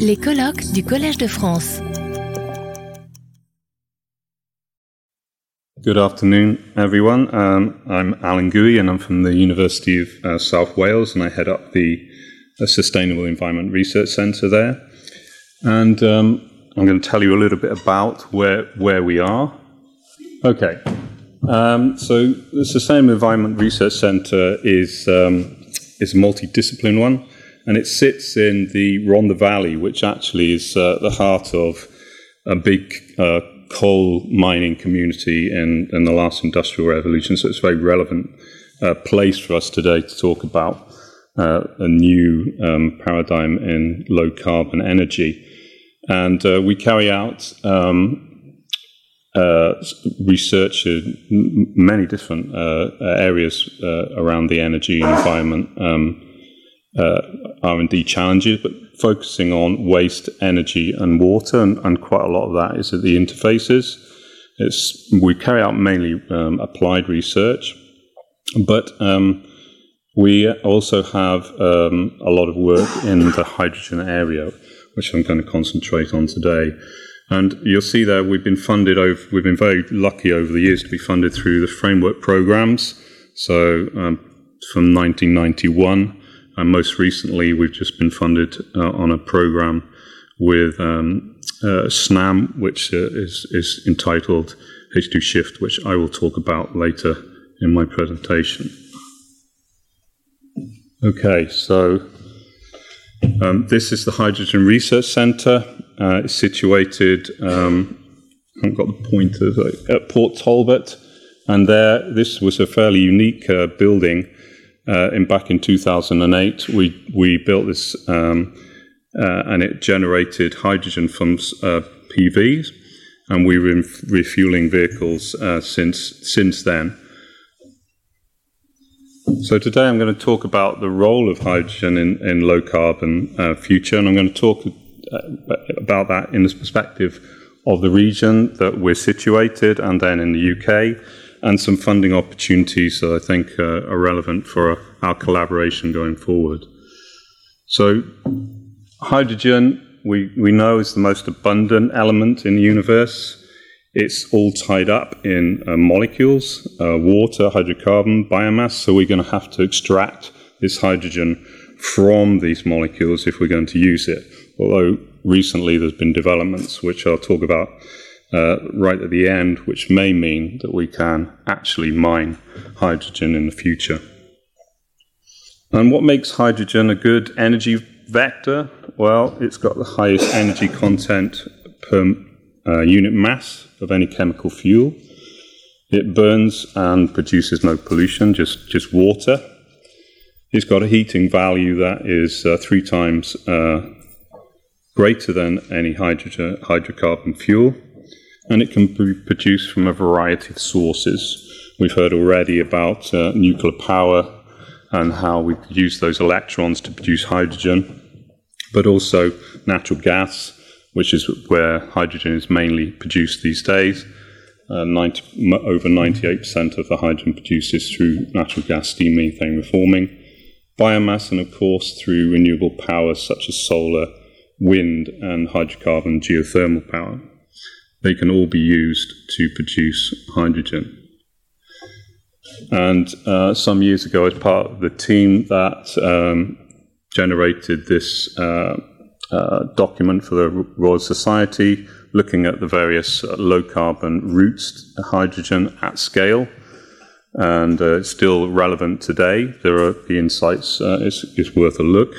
Les colloques du Collège de France. Good afternoon, everyone. Um, I'm Alan Guwy, and I'm from the University of uh, South Wales, and I head up the uh, Sustainable Environment Research Centre there. And um, I'm going to tell you a little bit about where where we are. Okay, um, so the Sustainable Environment Research Centre is um, is a multidiscipline one, and it sits in the Rhondda Valley, which actually is uh, the heart of a big uh, coal mining community in, in the last industrial revolution. So it's a very relevant uh, place for us today to talk about uh, a new um, paradigm in low carbon energy. And uh, we carry out um, uh, research in many different areas around the energy environment um, R&D challenges, but focusing on waste, energy, and water, and, and, quite a lot of that is at the interfaces. It's, we carry out mainly um, applied research, but um, we also have um, a lot of work in the hydrogen area, which I'm going to concentrate on today. And you'll see there we've been funded over, we've been very lucky over the years to be funded through the framework programs. So um, from 1991 and most recently, we've just been funded uh, on a program with um, uh, SNAM, which uh, is, is entitled H2 Shift, which I will talk about later in my presentation. Okay, so um, this is the Hydrogen Research Centre. Uh, it's situated, um, I haven't got the pointers, at Port Talbot. And there, this was a fairly unique uh, building uh, in back in 2008, we we built this um, uh, and it generated hydrogen from uh, PVs, and we've been refueling vehicles uh, since since then. So today I'm going to talk about the role of hydrogen in, in low carbon uh, future, and I'm going to talk uh, about that in the perspective of the region that we're situated, and then in the UK and some funding opportunities that I think uh, are relevant for our collaboration going forward. So, hydrogen, we, we know, is the most abundant element in the universe. It's all tied up in uh, molecules, uh, water, hydrocarbon, biomass, so we're going to have to extract this hydrogen from these molecules if we're going to use it. Although recently there's been developments which I'll talk about uh, right at the end, which may mean that we can actually mine hydrogen in the future. And what makes hydrogen a good energy vector? Well, it's got the highest energy content per uh, unit mass of any chemical fuel. It burns and produces no pollution, just, just water. It's got a heating value that is uh, three times uh, greater than any hydrogen, hydrocarbon fuel and it can be produced from a variety of sources. We've heard already about uh, nuclear power and how we use those electrons to produce hydrogen, but also natural gas, which is where hydrogen is mainly produced these days. Uh, 90, over 98% of the hydrogen produced is through natural gas steam methane reforming. Biomass, and of course, through renewable power such as solar, wind, and hydrocarbon geothermal power they can all be used to produce hydrogen. And uh, some years ago, as part of the team that um, generated this uh, uh, document for the Royal Society, looking at the various uh, low carbon routes to hydrogen at scale, and uh, it's still relevant today. There are the insights uh, is, is worth a look,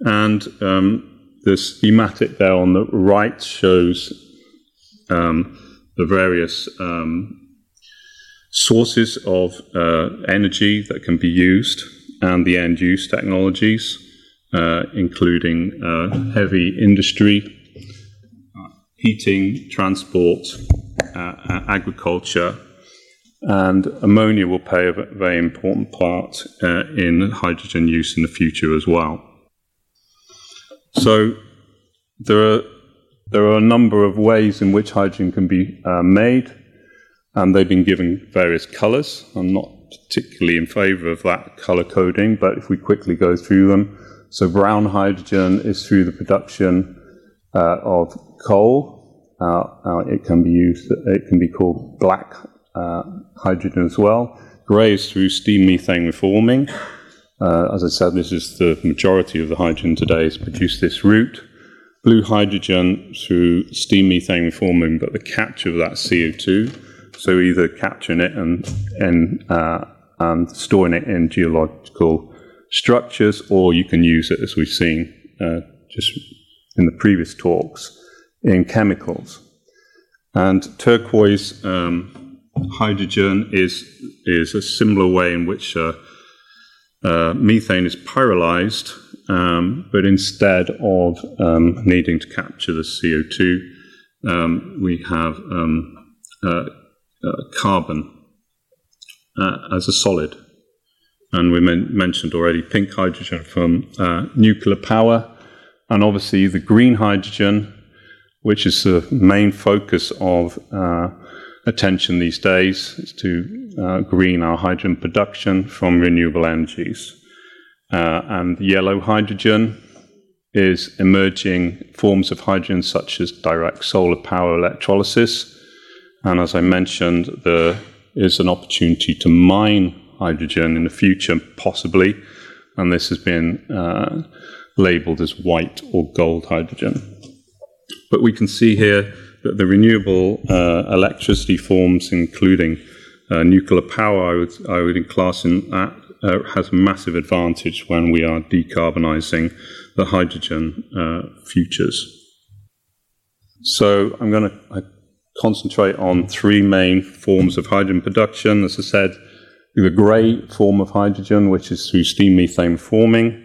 and um, the schematic there on the right shows um, the various um, sources of uh, energy that can be used and the end use technologies, uh, including uh, heavy industry, uh, heating, transport, uh, agriculture, and ammonia will play a very important part in hydrogen use in the future as well. So there are there are a number of ways in which hydrogen can be uh, made, and they've been given various colors. I'm not particularly in favor of that color coding, but if we quickly go through them, So brown hydrogen is through the production uh, of coal. Uh, uh, it can be used. It can be called black uh, hydrogen as well. Grey is through steam methane reforming. Uh, as I said, this is the majority of the hydrogen today is produced this route. Blue hydrogen through steam methane reforming, but the capture of that CO2. So either capturing it and and uh, and storing it in geological structures, or you can use it, as we've seen uh, just in the previous talks, in chemicals. And turquoise um, hydrogen is, is a similar way in which uh, uh, methane is pyrolyzed, um, but instead of um, needing to capture the CO2, um, we have um, uh, uh, carbon uh, as a solid. And we men- mentioned already pink hydrogen from uh, nuclear power, and obviously the green hydrogen, which is the main focus of uh, attention these days, is to uh, green our hydrogen production from renewable energies. Uh, and yellow hydrogen is emerging forms of hydrogen such as direct solar power electrolysis. And as I mentioned, there is an opportunity to mine hydrogen in the future, possibly, and this has been uh, labeled as white or gold hydrogen. But we can see here that the renewable uh, electricity forms, including uh, nuclear power, I would, I would class in that, uh, has a massive advantage when we are decarbonising the hydrogen uh, futures. So I'm going to concentrate on three main forms of hydrogen production. As I said, the grey form of hydrogen, which is through steam methane forming.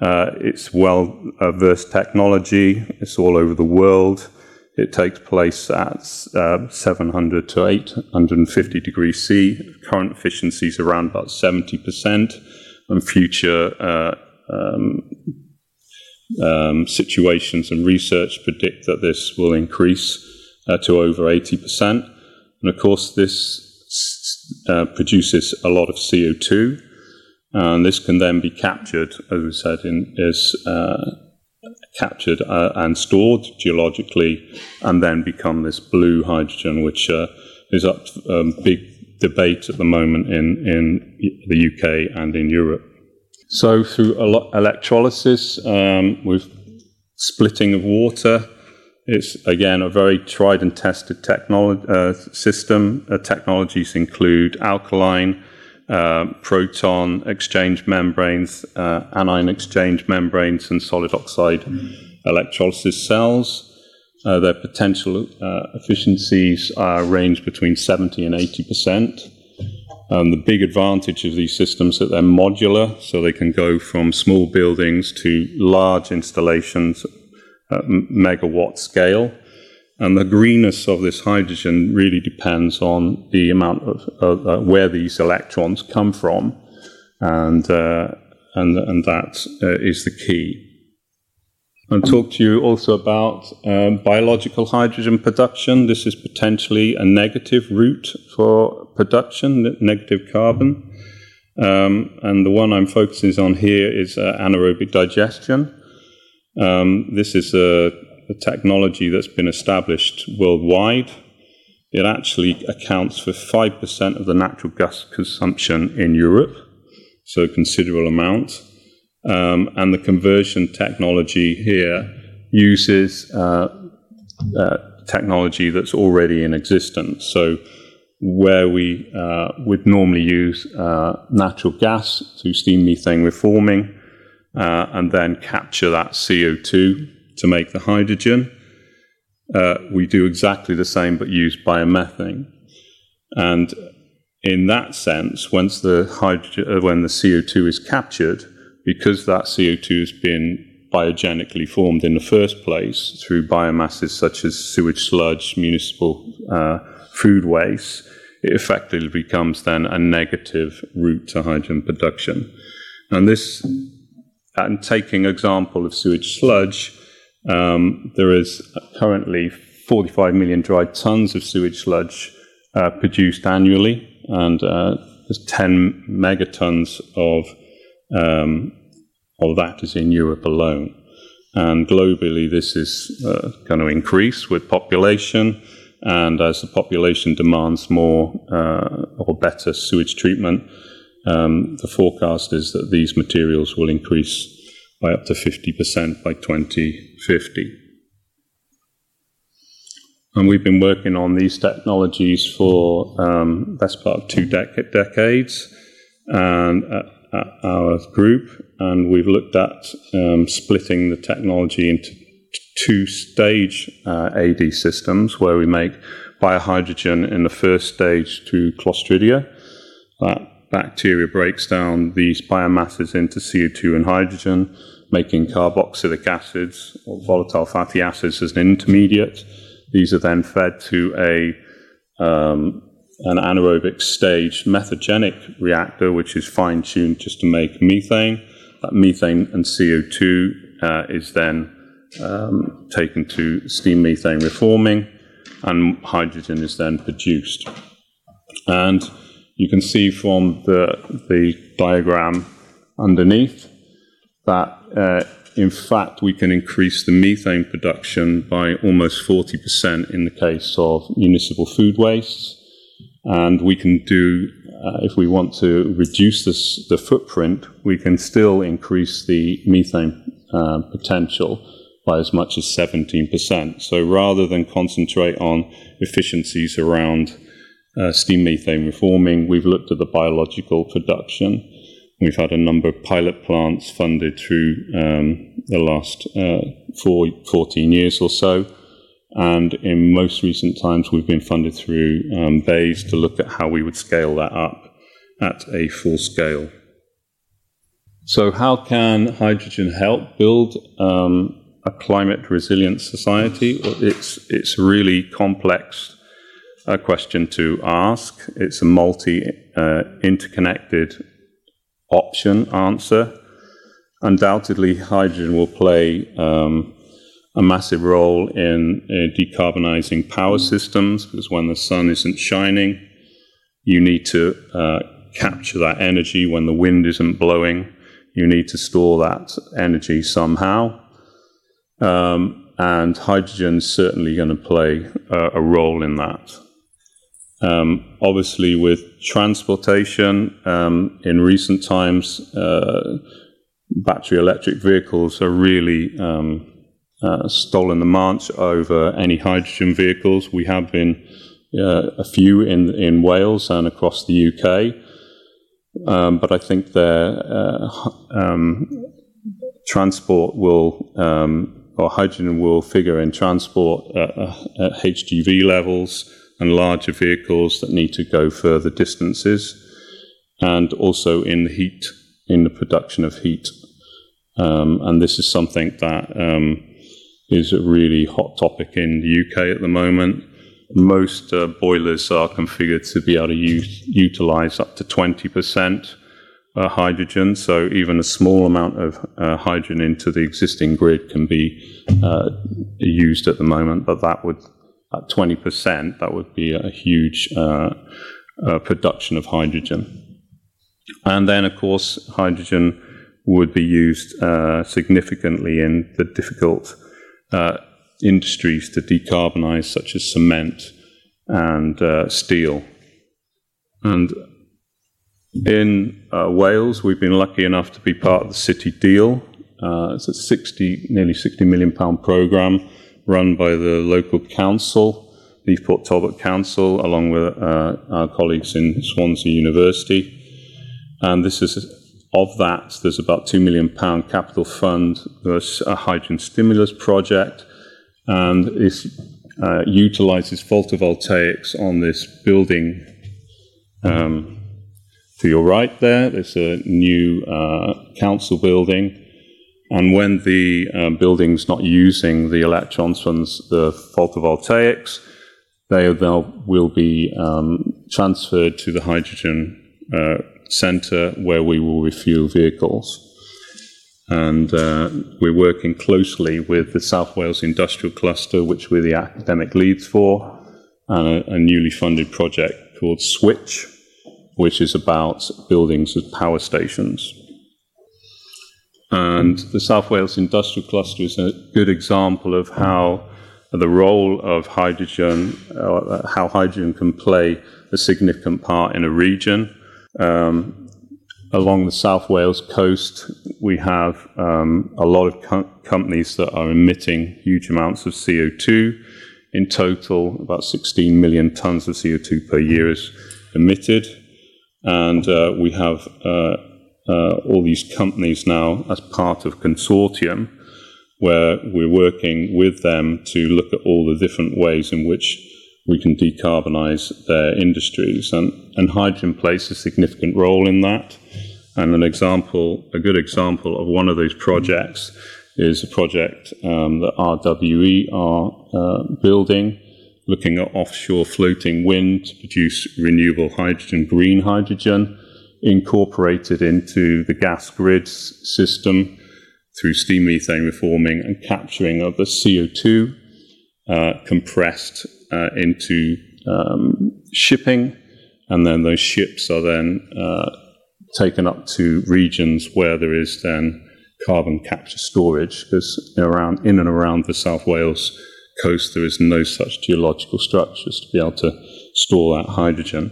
Uh, it's well versed technology. It's all over the world. It takes place at uh, 700 to 850 degrees C. Current efficiency is around about 70%, and future uh, um, um, situations and research predict that this will increase uh, to over 80%. And of course, this uh, produces a lot of CO2, and this can then be captured, as we said, in, uh, captured uh, and stored geologically, and then become this blue hydrogen, which uh, is up um, big debate at the moment in, in the UK and in Europe. So, through electrolysis, um, with splitting of water, it's again a very tried and tested technology uh, system. Uh, technologies include alkaline, uh, proton exchange membranes, uh, anion exchange membranes, and solid oxide electrolysis cells. Uh, their potential uh, efficiencies range between 70 and 80 percent. Um, the big advantage of these systems is that they're modular, so they can go from small buildings to large installations uh, megawatt scale. And the greenness of this hydrogen really depends on the amount of uh, where these electrons come from, and uh, and and that uh, is the key. I'll talk to you also about um, biological hydrogen production. This is potentially a negative route for production, negative carbon. Um, and the one I'm focusing on here is uh, anaerobic digestion. Um, this is a, a, technology that's been established worldwide. It actually accounts for 5% of the natural gas consumption in Europe, so a considerable amount. Um, and the conversion technology here uses uh, uh, technology that's already in existence. So, where we uh, would normally use uh, natural gas through steam methane reforming, uh, and then capture that CO2 to make the hydrogen. Uh, we do exactly the same but use biomethane. And in that sense, once the hydrogen, uh, when the CO2 is captured, because that CO2 has been biogenically formed in the first place through biomasses such as sewage sludge, municipal uh, food waste, it effectively becomes then a negative route to hydrogen production. And this and taking example of sewage sludge, um, there is currently 45 million dry tons of sewage sludge uh, produced annually, and uh, there's 10 megatons of um, of that is in Europe alone. And globally, this is uh, going to increase with population. And as the population demands more uh, or better sewage treatment, um, the forecast is that these materials will increase by up to 50% by 2050. And we've been working on these technologies for um, best part of two dec- decades. And at, at, our group, and we've looked at um, splitting the technology into two stage uh, AD systems where we make biohydrogen in the first stage through Clostridia. That bacteria breaks down these biomasses into CO2 and hydrogen, making carboxylic acids or volatile fatty acids as an intermediate. These are then fed to a um, an anaerobic stage methagenic reactor, which is fine tuned just to make methane. That methane and CO2 uh, is then um, taken to steam methane reforming, and hydrogen is then produced. And you can see from the, the diagram underneath that, uh, in fact, we can increase the methane production by almost 40% in the case of municipal food wastes. And we can do, uh, if we want to reduce this, the footprint, we can still increase the methane uh, potential by as much as 17%. So rather than concentrate on efficiencies around uh, steam methane reforming, we've looked at the biological production. We've had a number of pilot plants funded through um, the last uh, four, 14 years or so. And in most recent times, we've been funded through um, BEIS to look at how we would scale that up at a full scale. So, how can hydrogen help build um, a climate resilient society? It's, it's really complex uh, question to ask. It's a multi uh, interconnected option answer. Undoubtedly, hydrogen will play um, a massive role in uh, decarbonizing power systems because when the sun isn't shining, you need to uh, capture that energy when the wind isn't blowing. You need to store that energy somehow. Um, and hydrogen is certainly going to play a, a, role in that. Um, obviously, with transportation, um, in recent times, uh, battery electric vehicles are really um, uh, stolen the march over any hydrogen vehicles. We have been uh, a few in in Wales and across the UK, um, but I think their uh, um, transport will um, or hydrogen will figure in transport at, at HGV levels and larger vehicles that need to go further distances, and also in the heat in the production of heat. Um, and this is something that um, is a really hot topic in the UK at the moment. Most uh, boilers are configured to be able to use, utilize up to 20% uh, hydrogen. So even a small amount of uh, hydrogen into the existing grid can be uh, used at the moment, but that would, at 20%, that would be a huge uh, uh, production of hydrogen. And then, of course, hydrogen would be used significantly in the difficult uh, industries to decarbonize, such as cement and uh, steel. And in uh, Wales, we've been lucky enough to be part of the City Deal. Uh, it's a 60, nearly 60 million pound program run by the local council, Port Talbot Council, along with uh, our colleagues in Swansea University. And this is of that, there's about £2 million capital fund, there's a hydrogen stimulus project, and it uh, utilizes photovoltaics on this building. Um, to your right there, there's a new uh, council building. And when the uh, building's not using the electrons from the photovoltaics, they will be um, transferred to the hydrogen uh, center where we will refuel vehicles. And uh, we're working closely with the South Wales Industrial Cluster, which we're the academic leads for, and a, a newly funded project called Switch, which is about buildings as power stations. And the South Wales Industrial Cluster is a good example of how the role of hydrogen, uh, how hydrogen can play a significant part in a region. Um, along the South Wales coast, we have um, a lot of co- companies that are emitting huge amounts of CO2. In total, about 16 million tons of CO2 per year is emitted. And uh, we have uh, uh, all these companies now as part of consortium where we're working with them to look at all the different ways in which we can decarbonize their industries. And, and hydrogen plays a significant role in that. And an example, a good example of one of those projects is a project um, that RWE are uh, building, looking at offshore floating wind to produce renewable hydrogen, green hydrogen, incorporated into the gas grid system through steam methane reforming and capturing of the CO2 uh, compressed uh, into um, shipping, and then those ships are then uh, taken up to regions where there is then carbon capture storage, because around in and around the South Wales coast there is no such geological structures to be able to store that hydrogen.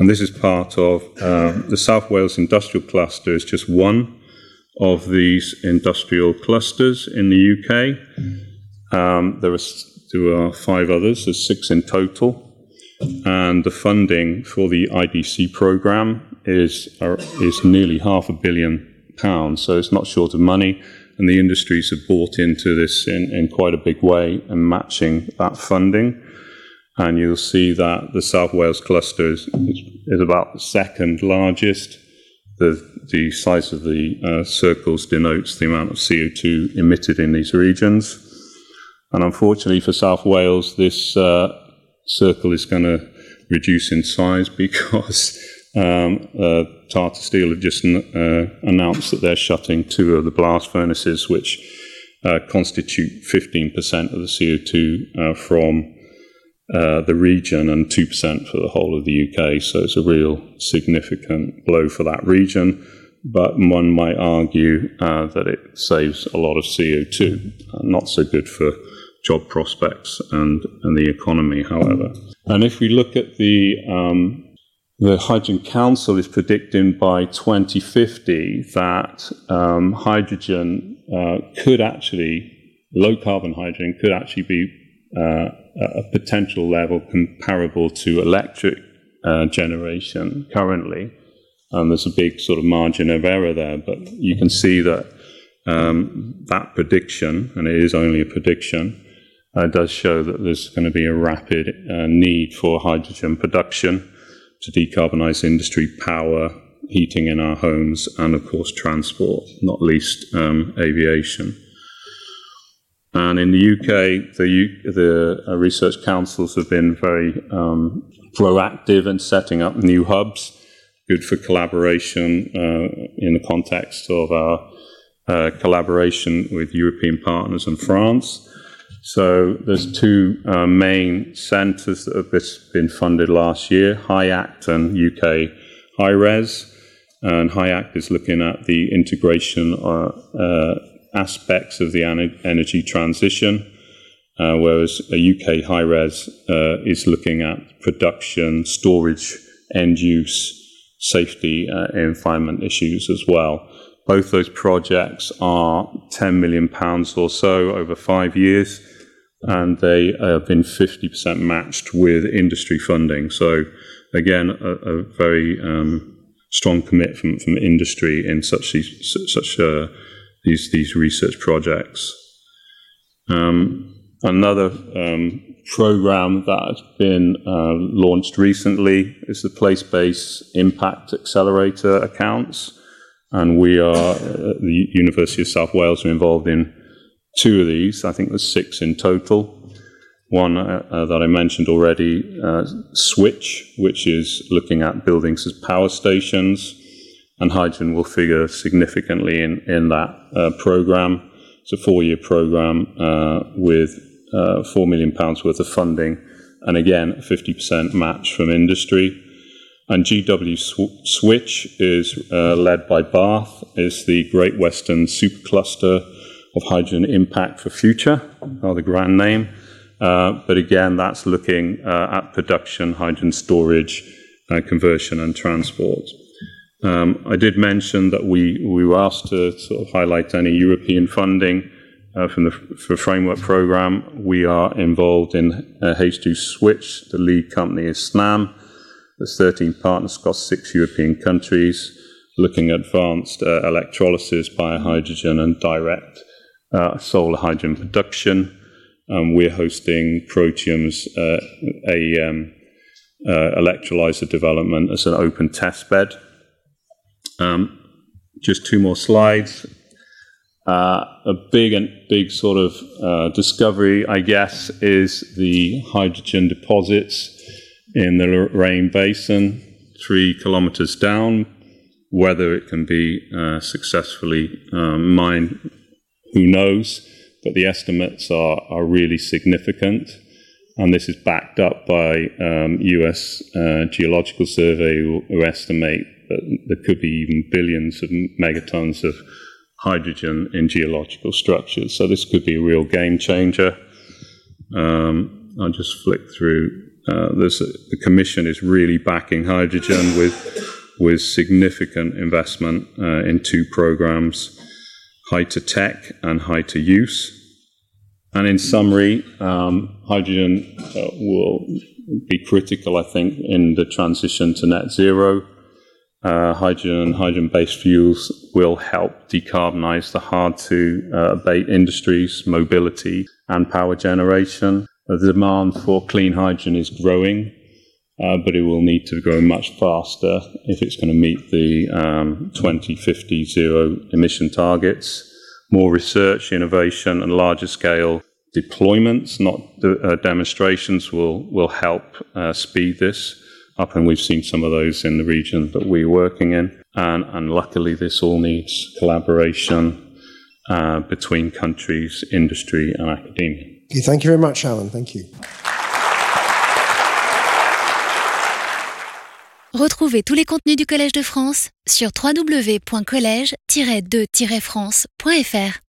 And this is part of um, the South Wales Industrial Cluster is just one of these industrial clusters in the UK. Um, there, are, there are five others, there's six in total. And the funding for the IDC program is, uh, is nearly half a billion pounds, so it's not short of money. And the industries have bought into this in, in quite a big way and matching that funding. And you'll see that the South Wales cluster is, is, about the second largest the, the size of the uh, circles denotes the amount of CO2 emitted in these regions. And unfortunately for South Wales, this uh, circle is going to reduce in size because um, uh, Tata Steel have just uh, announced that they're shutting two of the blast furnaces, which uh, constitute 15% of the CO2 uh, from uh, the region and 2% for the whole of the UK. So it's a real significant blow for that region. But one might argue uh, that it saves a lot of CO2. Uh, not so good for job prospects and, and the economy, however. And if we look at the um, the Hydrogen Council is predicting by 2050 that um, hydrogen uh, could actually, low carbon hydrogen could actually be uh, a potential level comparable to electric uh, generation currently. And there's a big sort of margin of error there, but you can see that um, that prediction, and it is only a prediction, uh, does show that there's going to be a rapid uh, need for hydrogen production to decarbonize industry, power, heating in our homes, and of course transport, not least um, aviation. And in the UK, the, the uh, research councils have been very um, proactive in setting up new hubs, good for collaboration uh, in the context of our uh, collaboration with European partners and France. So there's two uh, main centres that have been funded last year, HYACT and UK HyRes. And HYACT is looking at the integration uh, uh, aspects of the energy transition, uh, whereas a UK HyRes uh, is looking at production, storage, end use, safety, uh, environment issues as well. Both those projects are 10 million pounds or so over five years, and they have been 50% matched with industry funding. So, again, a, a very um, strong commitment from, industry in such such uh, these these research projects. Um, another um, program that has been uh, launched recently is the place-based impact accelerator accounts, and we are at the University of South Wales are involved in two of these. I think there's six in total. One uh, uh, that I mentioned already, uh, Switch, which is looking at buildings as power stations and hydrogen will figure significantly in, in that uh, program. It's a four year program uh, with uh, £4 million worth of funding, and again, a 50% match from industry. And GW Sw- Switch is uh, led by Bath, is the Great Western Supercluster of Hydrogen Impact for Future, rather grand name. Uh, but again, that's looking uh, at production, hydrogen storage, conversion, and transport. Um, I did mention that we, we were asked to sort of highlight any European funding uh, from the for framework program. We are involved in uh, H2 Switch. The lead company is Snam. There's 13 partners across six European countries looking at advanced uh, electrolysis, biohydrogen, and direct uh, solar hydrogen production. Um, we're hosting Protium's uh, a um, uh, electrolyzer development as an open test bed. Um, just two more slides. Uh, a big and big sort of uh, discovery, I guess, is the hydrogen deposits in the Lorraine Basin, three kilometers down. Whether it can be uh, successfully um, mined, who knows? But the estimates are, are really significant. And this is backed up by um, US uh, Geological Survey, who, who estimate that there could be even billions of megatons of hydrogen in geological structures. So this could be a real game changer. Um, I'll just flick through. Uh, the Commission is really backing hydrogen with with significant investment uh, in two programs, Hy2Tech and Hy2Use. And in summary, um, hydrogen uh, will be critical, I think, in the transition to net zero. Uh, hydrogen and hydrogen based fuels will help decarbonize the hard to uh, abate industries, mobility, and power generation. The demand for clean hydrogen is growing, uh, but it will need to grow much faster if it's going to meet the um, 2050 zero emission targets. More research, innovation, and larger scale deployments, not de- uh, demonstrations, will, will help uh, speed this up, and we've seen some of those in the region that we're working in. And, and luckily, this all needs collaboration uh, between countries, industry, and academia. Okay, thank you very much, Alan. Thank you. Retrouvez tous les contenus du Collège de France sur www.college-de-france.fr.